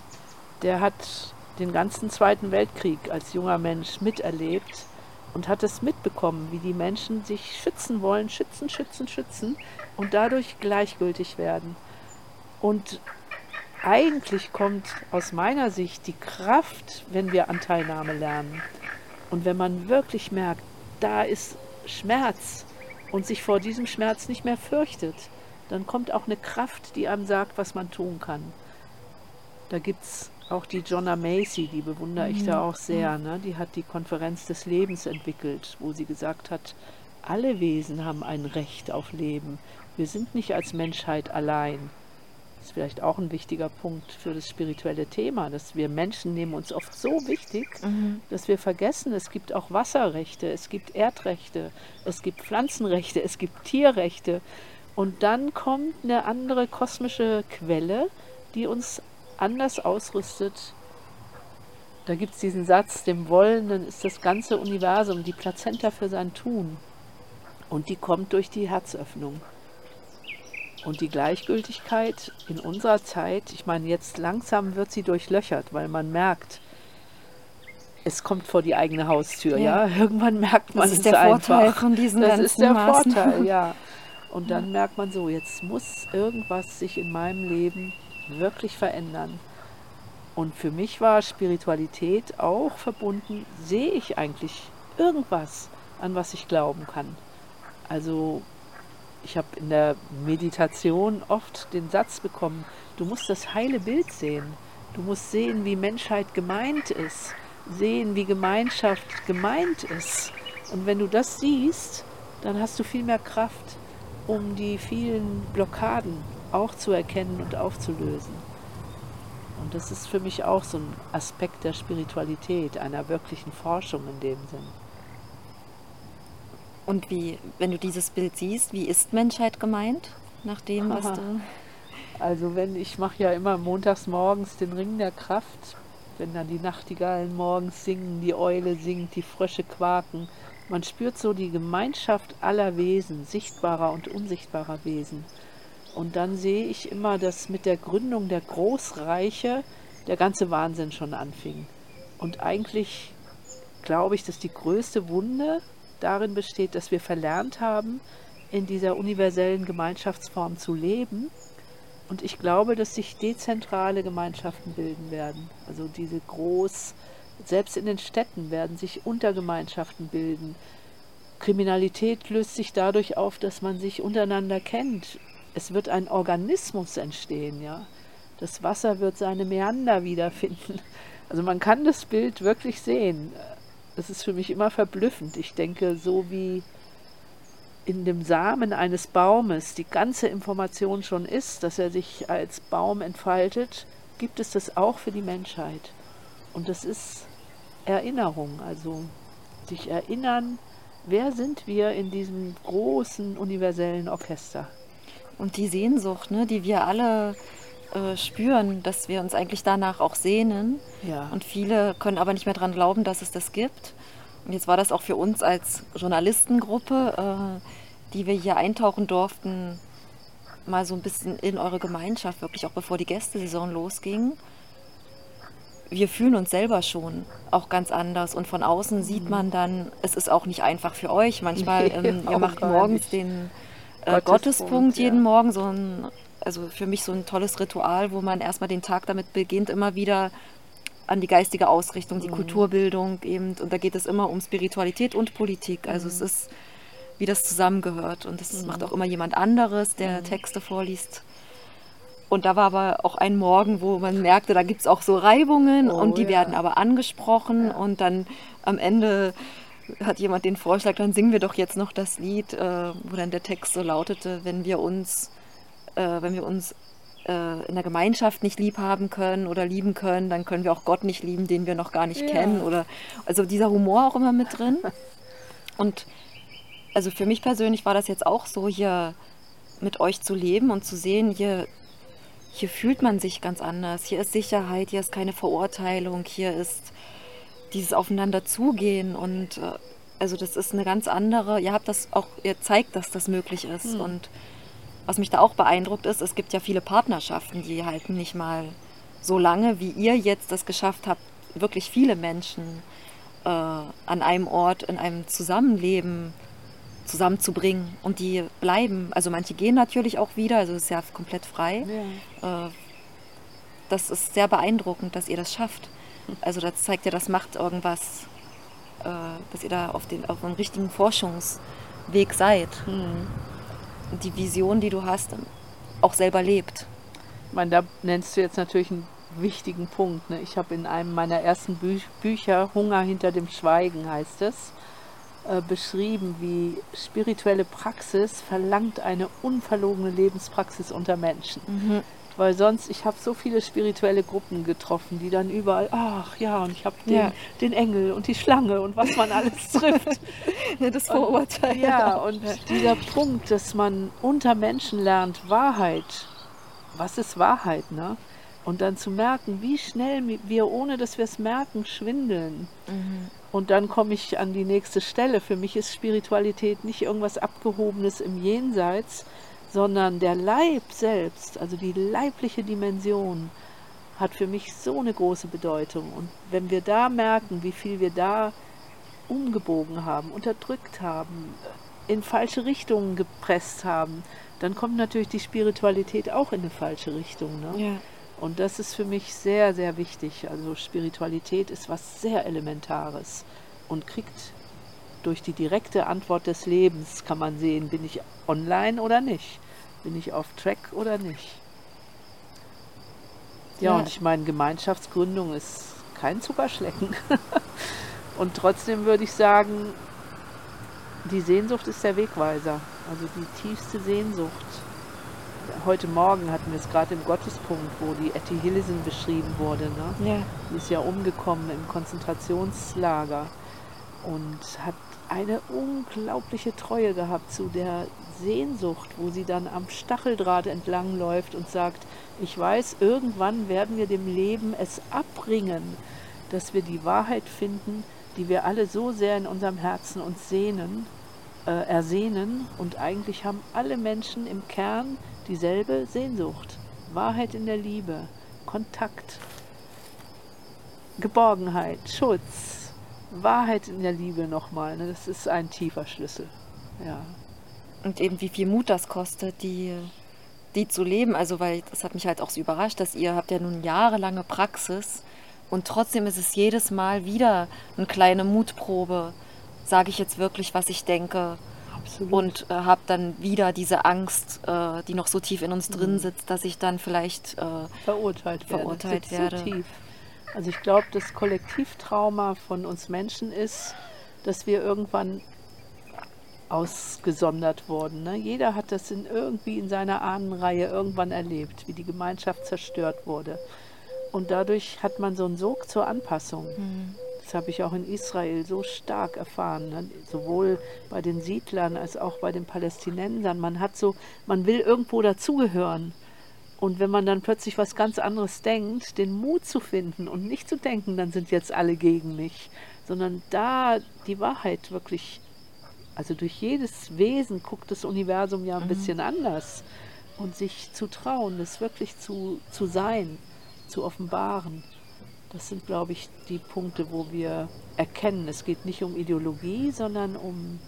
[SPEAKER 3] Der hat den ganzen Zweiten Weltkrieg als junger Mensch miterlebt und hat es mitbekommen, wie die Menschen sich schützen wollen, schützen, schützen, schützen und dadurch gleichgültig werden. Und eigentlich kommt aus meiner Sicht die Kraft, wenn wir Anteilnahme lernen. Und wenn man wirklich merkt, da ist Schmerz und sich vor diesem Schmerz nicht mehr fürchtet, dann kommt auch eine Kraft, die einem sagt, was man tun kann. Da gibt es auch die Jonna Macy, die bewundere ich da mhm. auch sehr. Ne? Die hat die Konferenz des Lebens entwickelt, wo sie gesagt hat, alle Wesen haben ein Recht auf Leben. Wir sind nicht als Menschheit allein. Das ist vielleicht auch ein wichtiger Punkt für das spirituelle Thema, dass wir Menschen nehmen uns oft so wichtig, mhm. dass wir vergessen, es gibt auch Wasserrechte, es gibt Erdrechte, es gibt Pflanzenrechte, es gibt Tierrechte. Und dann kommt eine andere kosmische Quelle, die uns anders ausrüstet. Da gibt es diesen Satz, dem Wollenden ist das ganze Universum die Plazenta für sein Tun. Und die kommt durch die Herzöffnung. Und die Gleichgültigkeit in unserer Zeit, ich meine, jetzt langsam wird sie durchlöchert, weil man merkt, es kommt vor die eigene Haustür, ja. ja? Irgendwann merkt man
[SPEAKER 2] das ist es der einfach. Vorteil von diesen
[SPEAKER 3] Das ist der Maßen. Vorteil, ja. Und dann merkt man so, jetzt muss irgendwas sich in meinem Leben wirklich verändern. Und für mich war Spiritualität auch verbunden, sehe ich eigentlich irgendwas, an was ich glauben kann. Also ich habe in der Meditation oft den Satz bekommen, du musst das heile Bild sehen. Du musst sehen, wie Menschheit gemeint ist, sehen, wie Gemeinschaft gemeint ist. Und wenn du das siehst, dann hast du viel mehr Kraft, um die vielen Blockaden auch zu erkennen und aufzulösen. Und das ist für mich auch so ein Aspekt der Spiritualität, einer wirklichen Forschung in dem Sinn.
[SPEAKER 2] Und wie, wenn du dieses Bild siehst, wie ist Menschheit gemeint, nach dem, was du.
[SPEAKER 3] Also wenn ich mache ja immer montags morgens den Ring der Kraft, wenn dann die Nachtigallen morgens singen, die Eule singt, die Frösche quaken. Man spürt so die Gemeinschaft aller Wesen, sichtbarer und unsichtbarer Wesen. Und dann sehe ich immer, dass mit der Gründung der Großreiche der ganze Wahnsinn schon anfing. Und eigentlich glaube ich, dass die größte Wunde darin besteht, dass wir verlernt haben, in dieser universellen Gemeinschaftsform zu leben. Und ich glaube, dass sich dezentrale Gemeinschaften bilden werden. Also diese groß, selbst in den Städten werden sich Untergemeinschaften bilden. Kriminalität löst sich dadurch auf, dass man sich untereinander kennt, es wird ein Organismus entstehen, ja. Das Wasser wird seine Meander wiederfinden. Also man kann das Bild wirklich sehen. Das ist für mich immer verblüffend. Ich denke, so wie in dem Samen eines Baumes die ganze Information schon ist, dass er sich als Baum entfaltet, gibt es das auch für die Menschheit. Und das ist Erinnerung, also sich erinnern, wer sind wir in diesem großen universellen Orchester.
[SPEAKER 2] Und die Sehnsucht, ne, die wir alle äh, spüren, dass wir uns eigentlich danach auch sehnen. Ja. Und viele können aber nicht mehr daran glauben, dass es das gibt. Und jetzt war das auch für uns als Journalistengruppe, äh, die wir hier eintauchen durften, mal so ein bisschen in eure Gemeinschaft, wirklich auch bevor die Gästesaison losging. Wir fühlen uns selber schon auch ganz anders und von außen sieht man dann, es ist auch nicht einfach für euch. Manchmal, ähm, ihr macht morgens den äh, Gottespunkt jeden ja. Morgen, so ein, also für mich so ein tolles Ritual, wo man erstmal den Tag damit beginnt, immer wieder an die geistige Ausrichtung, die mhm. Kulturbildung eben. Und da geht es immer um Spiritualität und Politik. Also mhm. es ist, wie das zusammengehört. Und das mhm. macht auch immer jemand anderes, der mhm. Texte vorliest. Und da war aber auch ein Morgen, wo man merkte, da gibt es auch so Reibungen
[SPEAKER 3] Oh,
[SPEAKER 2] und die
[SPEAKER 3] ja.
[SPEAKER 2] werden aber angesprochen. Und dann am Ende hat jemand den Vorschlag, dann singen wir doch jetzt noch das Lied, äh, wo dann der Text so lautete, wenn wir uns, äh, wenn wir uns äh, in der Gemeinschaft nicht lieb haben können oder lieben können, dann können wir auch Gott nicht lieben, den wir noch gar nicht
[SPEAKER 3] Ja.
[SPEAKER 2] kennen. Oder also dieser Humor auch immer mit drin. Und also für mich persönlich war das jetzt auch so, hier mit euch zu leben und zu sehen, hier, hier fühlt man sich ganz anders. Hier ist Sicherheit, hier ist keine Verurteilung, hier ist dieses Aufeinander zugehen und äh, also das ist eine ganz andere, ihr habt das auch, ihr zeigt, dass das möglich ist und was mich da auch beeindruckt ist, es gibt ja viele Partnerschaften, die halten nicht mal so lange, wie ihr jetzt das geschafft habt, wirklich viele Menschen äh, an einem Ort, in einem Zusammenleben zusammenzubringen. Und die bleiben. Also manche gehen natürlich auch wieder, also es ist ja komplett frei.
[SPEAKER 3] Ja.
[SPEAKER 2] Äh, das ist sehr beeindruckend, dass ihr das schafft. Also das zeigt ja, das macht irgendwas, äh, dass ihr da auf, den, auf einem richtigen Forschungsweg seid. Und die Vision, die du hast, auch selber lebt.
[SPEAKER 3] Ich meine, da nennst du jetzt natürlich einen wichtigen Punkt. Ne? Ich habe in einem meiner ersten Bü Bücher, Hunger hinter dem Schweigen heißt es, äh, beschrieben, wie spirituelle Praxis verlangt eine unverlogene Lebenspraxis unter Menschen. Weil sonst, ich habe so viele spirituelle Gruppen getroffen, die dann überall, ach ja, und ich habe den,
[SPEAKER 2] Ja.
[SPEAKER 3] den Engel und die Schlange und was man alles trifft.
[SPEAKER 2] Das Vorurteil.
[SPEAKER 3] Ja, und dieser Punkt, dass man unter Menschen lernt, Wahrheit. Was ist Wahrheit, ne? Und dann zu merken, wie schnell wir, ohne dass wir es merken, schwindeln. Und dann komme ich an die nächste Stelle. Für mich ist Spiritualität nicht irgendwas Abgehobenes im Jenseits, sondern der Leib selbst, also die leibliche Dimension, hat für mich so eine große Bedeutung. Und wenn wir da merken, wie viel wir da umgebogen haben, unterdrückt haben, in falsche Richtungen gepresst haben, dann kommt natürlich die Spiritualität auch in eine falsche Richtung. Ne?
[SPEAKER 2] Ja.
[SPEAKER 3] Und das ist für mich sehr, sehr wichtig. Also Spiritualität ist was sehr Elementares und kriegt durch die direkte Antwort des Lebens, kann man sehen, bin ich online oder nicht, bin ich auf Track oder nicht. Ja,
[SPEAKER 2] Ja.
[SPEAKER 3] und ich meine, Gemeinschaftsgründung ist kein Zuckerschlecken. und trotzdem würde ich sagen, die Sehnsucht ist der Wegweiser, also die tiefste Sehnsucht. Heute Morgen hatten wir es gerade im Gottespunkt, wo die Etty Hillesen beschrieben wurde. Ne?
[SPEAKER 2] Ja.
[SPEAKER 3] Die ist ja umgekommen im Konzentrationslager und hat eine unglaubliche Treue gehabt zu der Sehnsucht, wo sie dann am Stacheldraht entlang läuft und sagt, ich weiß, irgendwann werden wir dem Leben es abbringen, dass wir die Wahrheit finden, die wir alle so sehr in unserem Herzen uns sehnen, äh, ersehnen. Und eigentlich haben alle Menschen im Kern dieselbe Sehnsucht. Wahrheit in der Liebe, Kontakt, Geborgenheit, Schutz, Wahrheit in der Liebe nochmal. Ne? Das ist ein tiefer Schlüssel. Ja.
[SPEAKER 2] Und eben wie viel Mut das kostet, die, die zu leben. Also weil das hat mich halt auch so überrascht, dass ihr habt ja nun jahrelange Praxis und trotzdem ist es jedes Mal wieder eine kleine Mutprobe. Sage ich jetzt wirklich, was ich denke?
[SPEAKER 3] Absolut.
[SPEAKER 2] Und äh, habe dann wieder diese Angst, äh, die noch so tief in uns drin sitzt, dass ich dann vielleicht äh,
[SPEAKER 3] verurteilt werde.
[SPEAKER 2] verurteilt werde.
[SPEAKER 3] So tief. Also ich glaube, das Kollektivtrauma von uns Menschen ist, dass wir irgendwann ausgesondert wurden. Ne? Jeder hat das in irgendwie in seiner Ahnenreihe irgendwann erlebt, wie die Gemeinschaft zerstört wurde. Und dadurch hat man so einen Sog zur Anpassung. Das habe ich auch in Israel so stark erfahren, ne? sowohl bei den Siedlern als auch bei den Palästinensern. Man hat so, man will irgendwo dazugehören. Und wenn man dann plötzlich was ganz anderes denkt, den Mut zu finden und nicht zu denken, dann sind jetzt alle gegen mich, sondern da die Wahrheit wirklich, also durch jedes Wesen guckt das Universum ja ein bisschen anders. Und sich zu trauen, das wirklich zu, zu sein, zu offenbaren. Das sind, glaube ich, die Punkte, wo wir erkennen, es geht nicht um Ideologie, sondern um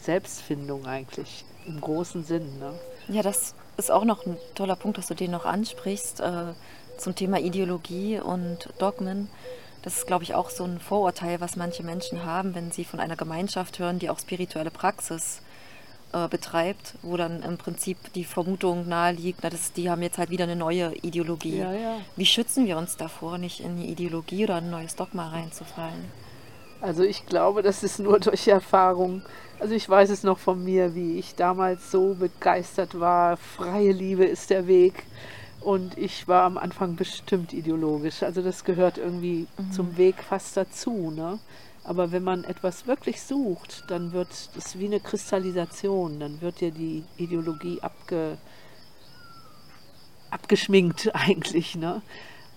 [SPEAKER 3] Selbstfindung eigentlich, im großen Sinn. Ne?
[SPEAKER 2] Ja, das ist auch noch ein toller Punkt, dass du den noch ansprichst äh, zum Thema Ideologie und Dogmen. Das ist, glaube ich, auch so ein Vorurteil, was manche Menschen haben, wenn sie von einer Gemeinschaft hören, die auch spirituelle Praxis äh, betreibt, wo dann im Prinzip die Vermutung naheliegt, na, das, die haben jetzt halt wieder eine neue Ideologie.
[SPEAKER 3] Ja, ja.
[SPEAKER 2] Wie schützen wir uns davor, nicht in die Ideologie oder ein neues Dogma reinzufallen?
[SPEAKER 3] Also ich glaube, das ist nur durch Erfahrung. Also ich weiß es noch von mir, wie ich damals so begeistert war. Freie Liebe ist der Weg. Und ich war am Anfang bestimmt ideologisch. Also das gehört irgendwie
[SPEAKER 2] Mhm.
[SPEAKER 3] zum Weg fast dazu. Ne? Aber wenn man etwas wirklich sucht, dann wird es wie eine Kristallisation. Dann wird dir die Ideologie abge, abgeschminkt eigentlich. Ne?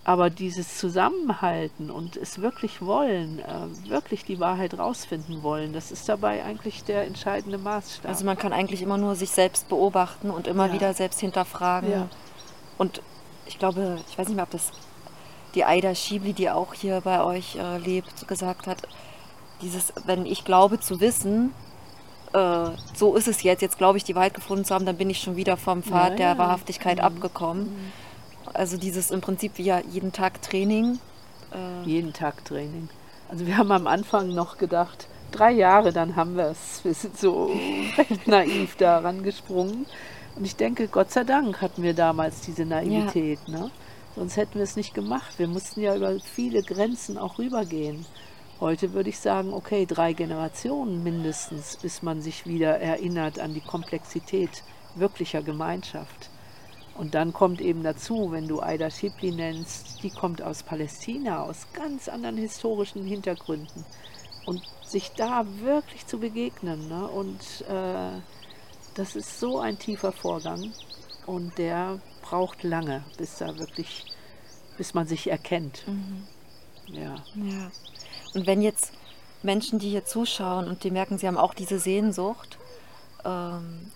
[SPEAKER 3] Aber dieses Zusammenhalten und es wirklich wollen, äh, wirklich die Wahrheit rausfinden wollen, das ist dabei eigentlich der entscheidende Maßstab.
[SPEAKER 2] Also man kann eigentlich immer nur sich selbst beobachten und immer
[SPEAKER 3] Ja.
[SPEAKER 2] wieder selbst hinterfragen.
[SPEAKER 3] Ja.
[SPEAKER 2] Und ich glaube, ich weiß nicht mehr, ob das die Aida Schibli, die auch hier bei euch äh, lebt, gesagt hat, dieses, wenn ich glaube zu wissen, äh, so ist es jetzt, jetzt glaube ich die Wahrheit gefunden zu haben, dann bin ich schon wieder vom Pfad
[SPEAKER 3] Ja,
[SPEAKER 2] der
[SPEAKER 3] ja. Mhm.
[SPEAKER 2] Wahrhaftigkeit abgekommen. Also dieses im Prinzip wie ja jeden Tag Training. Äh,
[SPEAKER 3] Jeden Tag Training. Also wir haben am Anfang noch gedacht, drei Jahre, dann haben wir es. Wir sind so recht naiv da rangesprungen. Und ich denke, Gott sei Dank hatten wir damals diese Naivität. Ne? Sonst hätten wir es nicht gemacht. Wir mussten ja über viele Grenzen auch rübergehen. Heute würde ich sagen, okay, drei Generationen mindestens, bis man sich wieder erinnert an die Komplexität wirklicher Gemeinschaft. Und dann kommt eben dazu, wenn du Aida Shibli nennst, die kommt aus Palästina, aus ganz anderen historischen Hintergründen. Und sich da wirklich zu begegnen. Ne? Und äh, das ist so ein tiefer Vorgang. Und der braucht lange, bis da wirklich, bis man sich erkennt. Ja.
[SPEAKER 2] Ja. Und wenn jetzt Menschen, die hier zuschauen und die merken, sie haben auch diese Sehnsucht, ähm,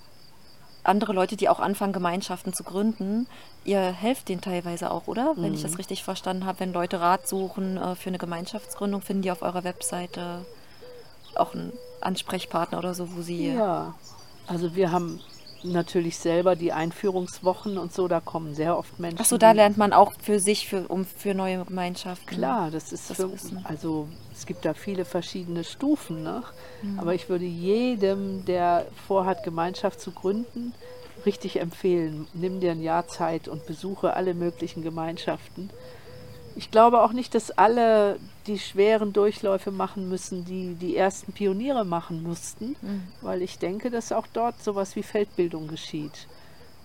[SPEAKER 2] andere Leute, die auch anfangen, Gemeinschaften zu gründen, ihr helft denen teilweise auch, oder? Wenn ich das richtig verstanden habe, wenn Leute Rat suchen äh, für eine Gemeinschaftsgründung, finden die auf eurer Webseite auch einen Ansprechpartner oder so, wo sie.
[SPEAKER 3] Ja, also wir haben natürlich selber die Einführungswochen und so, da kommen sehr oft Menschen.
[SPEAKER 2] Achso, da lernt man auch für sich, für, um für neue Gemeinschaften.
[SPEAKER 3] Klar, das ist
[SPEAKER 2] Das
[SPEAKER 3] für, also es gibt da viele verschiedene Stufen, ne?
[SPEAKER 2] Mhm.
[SPEAKER 3] aber ich würde jedem, der vorhat, Gemeinschaft zu gründen, richtig empfehlen, nimm dir ein Jahr Zeit und besuche alle möglichen Gemeinschaften. Ich glaube auch nicht, dass alle die schweren Durchläufe machen müssen, die die ersten Pioniere machen mussten,
[SPEAKER 2] Mhm.
[SPEAKER 3] weil ich denke, dass auch dort sowas wie Feldbildung geschieht.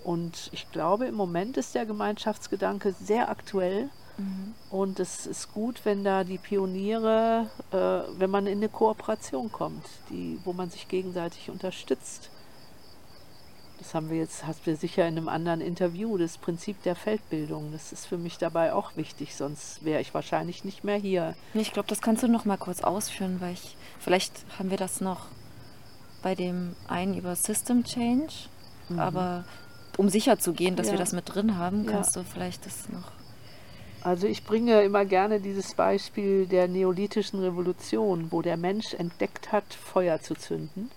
[SPEAKER 3] Und ich glaube, im Moment ist der Gemeinschaftsgedanke sehr aktuell.
[SPEAKER 2] Mhm.
[SPEAKER 3] Und es ist gut, wenn da die Pioniere, äh, wenn man in eine Kooperation kommt, die, wo man sich gegenseitig unterstützt. Das haben wir jetzt, hast du sicher in einem anderen Interview, das Prinzip der Feldbildung. Das ist für mich dabei auch wichtig, sonst wäre ich wahrscheinlich nicht mehr hier.
[SPEAKER 2] Ich glaube, das kannst du noch mal kurz ausführen, weil ich, vielleicht haben wir das noch bei dem einen über System Change, aber um sicher zu gehen, dass
[SPEAKER 3] Mhm. Ja.
[SPEAKER 2] wir das mit drin haben,
[SPEAKER 3] Ja.
[SPEAKER 2] kannst du vielleicht das noch.
[SPEAKER 3] Also ich bringe immer gerne dieses Beispiel der neolithischen Revolution, wo der Mensch entdeckt hat, Feuer zu zünden.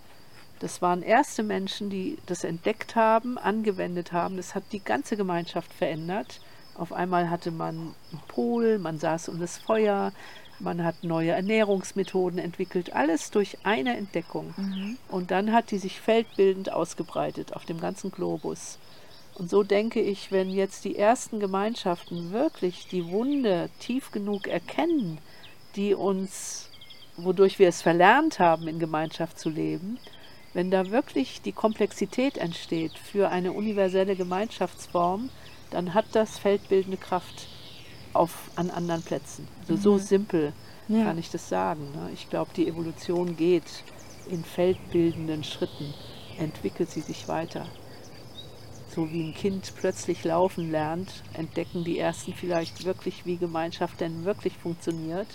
[SPEAKER 3] Das waren erste Menschen, die das entdeckt haben, angewendet haben. Das hat die ganze Gemeinschaft verändert. Auf einmal hatte man einen Pol, man saß um das Feuer, man hat neue Ernährungsmethoden entwickelt, alles durch eine Entdeckung. Und dann hat die sich feldbildend ausgebreitet auf dem ganzen Globus. Und so denke ich, wenn jetzt die ersten Gemeinschaften wirklich die Wunde tief genug erkennen, die uns, wodurch wir es verlernt haben, in Gemeinschaft zu leben, wenn da wirklich die Komplexität entsteht für eine universelle Gemeinschaftsform, dann hat das feldbildende Kraft auf, an anderen Plätzen. Also so simpel
[SPEAKER 2] Ja.
[SPEAKER 3] kann ich das sagen. Ne? Ich glaube, die Evolution geht in feldbildenden Schritten, entwickelt sie sich weiter. So wie ein Kind plötzlich laufen lernt, entdecken die Ersten vielleicht wirklich, wie Gemeinschaft denn wirklich funktioniert.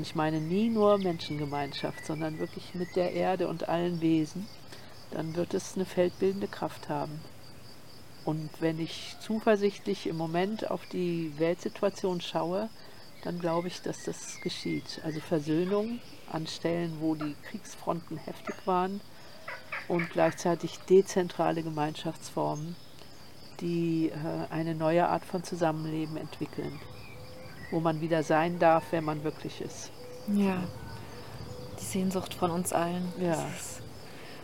[SPEAKER 3] Und ich meine nie nur Menschengemeinschaft, sondern wirklich mit der Erde und allen Wesen. Dann wird es eine feldbildende Kraft haben. Und wenn ich zuversichtlich im Moment auf die Weltsituation schaue, dann glaube ich, dass das geschieht. Also Versöhnung an Stellen, wo die Kriegsfronten heftig waren und gleichzeitig dezentrale Gemeinschaftsformen, die äh, eine neue Art von Zusammenleben entwickeln, wo man wieder sein darf, wer man wirklich ist.
[SPEAKER 2] Ja. Die Sehnsucht von uns allen.
[SPEAKER 3] Ja.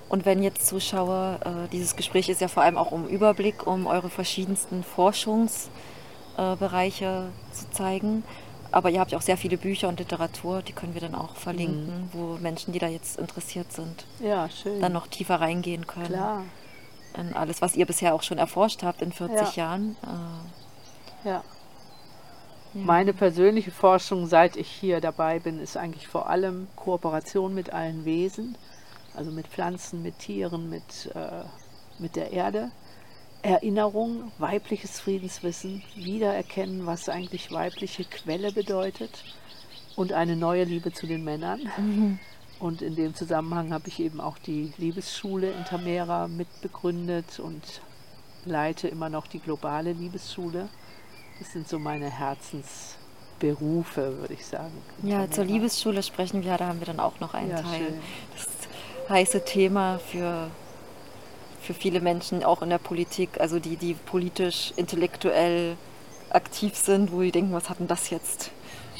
[SPEAKER 2] Und wenn jetzt Zuschauer, äh, dieses Gespräch ist ja vor allem auch um Überblick, um eure verschiedensten Forschungsbereiche äh, zu zeigen. Aber ihr habt ja auch sehr viele Bücher und Literatur, die können wir dann auch verlinken, mhm. wo Menschen, die da jetzt interessiert sind,
[SPEAKER 3] ja, schön.
[SPEAKER 2] dann noch tiefer reingehen können.
[SPEAKER 3] Klar.
[SPEAKER 2] In alles, was ihr bisher auch schon erforscht habt in 40 ja. Jahren.
[SPEAKER 3] Äh, ja. Meine persönliche Forschung, seit ich hier dabei bin, ist eigentlich vor allem Kooperation mit allen Wesen, also mit Pflanzen, mit Tieren, mit, äh, mit der Erde. Erinnerung, weibliches Friedenswissen, wiedererkennen, was eigentlich weibliche Quelle bedeutet und eine neue Liebe zu den Männern. Mhm. Und in dem Zusammenhang habe ich eben auch die Liebesschule in Tamera mitbegründet und leite immer noch die globale Liebesschule. Das sind so meine Herzensberufe, würde ich sagen.
[SPEAKER 2] Ja, zur Liebesschule sprechen wir, da haben wir dann auch noch einen ja, Teil. Schön. Das heiße Thema für, für viele Menschen, auch in der Politik, also die, die politisch, intellektuell aktiv sind, wo die denken, was hat denn das jetzt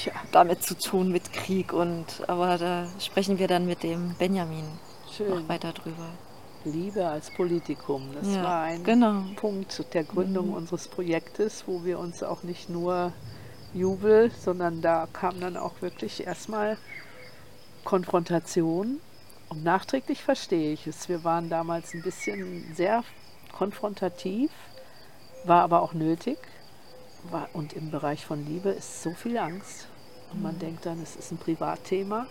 [SPEAKER 2] ja. damit zu tun mit Krieg? Und aber da sprechen wir dann mit dem Benjamin Schön. noch weiter drüber.
[SPEAKER 3] Liebe als Politikum. Das ja, war ein
[SPEAKER 2] genau.
[SPEAKER 3] Punkt der Gründung mhm. unseres Projektes, wo wir uns auch nicht nur Jubel, sondern da kam dann auch wirklich erstmal Konfrontation. Und nachträglich verstehe ich es. Wir waren damals ein bisschen sehr konfrontativ, war aber auch nötig. War, und im Bereich von Liebe ist so viel Angst. Und man mhm. denkt dann, es ist ein Privatthema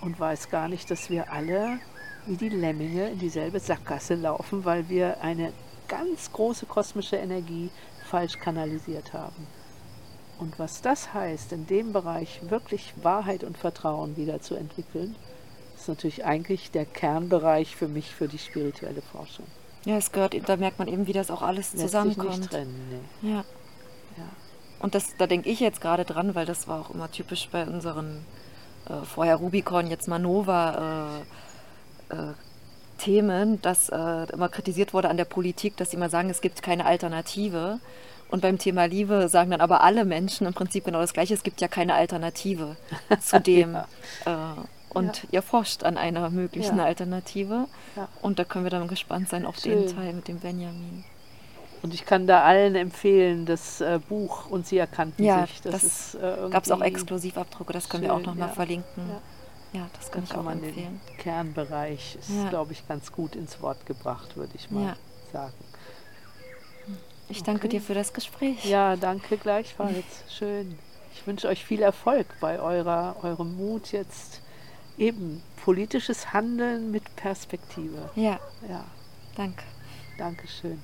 [SPEAKER 3] und weiß gar nicht, dass wir alle wie die Lemminge in dieselbe Sackgasse laufen, weil wir eine ganz große kosmische Energie falsch kanalisiert haben. Und was das heißt, in dem Bereich wirklich Wahrheit und Vertrauen wieder zu entwickeln, ist natürlich eigentlich der Kernbereich für mich für die spirituelle Forschung.
[SPEAKER 2] Ja, es gehört, da merkt man eben, wie das auch alles Lässt zusammenkommt.
[SPEAKER 3] Sich nicht trennen, nee.
[SPEAKER 2] Ja. ja. Und das, da denke ich jetzt gerade dran, weil das war auch immer typisch bei unseren äh, vorher Rubicon, jetzt Manova. Äh, Themen, dass äh, immer kritisiert wurde an der Politik, dass sie immer sagen, es gibt keine Alternative. Und beim Thema Liebe sagen dann aber alle Menschen im Prinzip genau das Gleiche. Es gibt ja keine Alternative zu dem. ja. äh, und ja. ihr forscht an einer möglichen ja. Alternative. Und da können wir dann gespannt sein auf Schön. den Teil mit dem Benjamin.
[SPEAKER 3] Und ich kann da allen empfehlen, das äh, Buch und sie erkannten sich.
[SPEAKER 2] Das, das äh, gab es auch Exklusivabdrucke, das können Schön, wir auch nochmal verlinken. Ja, das kann, ich auch empfehlen.
[SPEAKER 3] Den Kernbereich ist, ja. glaube ich, ganz gut ins Wort gebracht, würde ich mal ja. sagen.
[SPEAKER 2] Ich danke okay. dir für das Gespräch.
[SPEAKER 3] Ja, danke gleichfalls. Schön. Ich wünsche euch viel Erfolg bei eurer, eurem Mut jetzt eben politisches Handeln mit Perspektive.
[SPEAKER 2] Ja.
[SPEAKER 3] Ja.
[SPEAKER 2] Danke.
[SPEAKER 3] Dankeschön.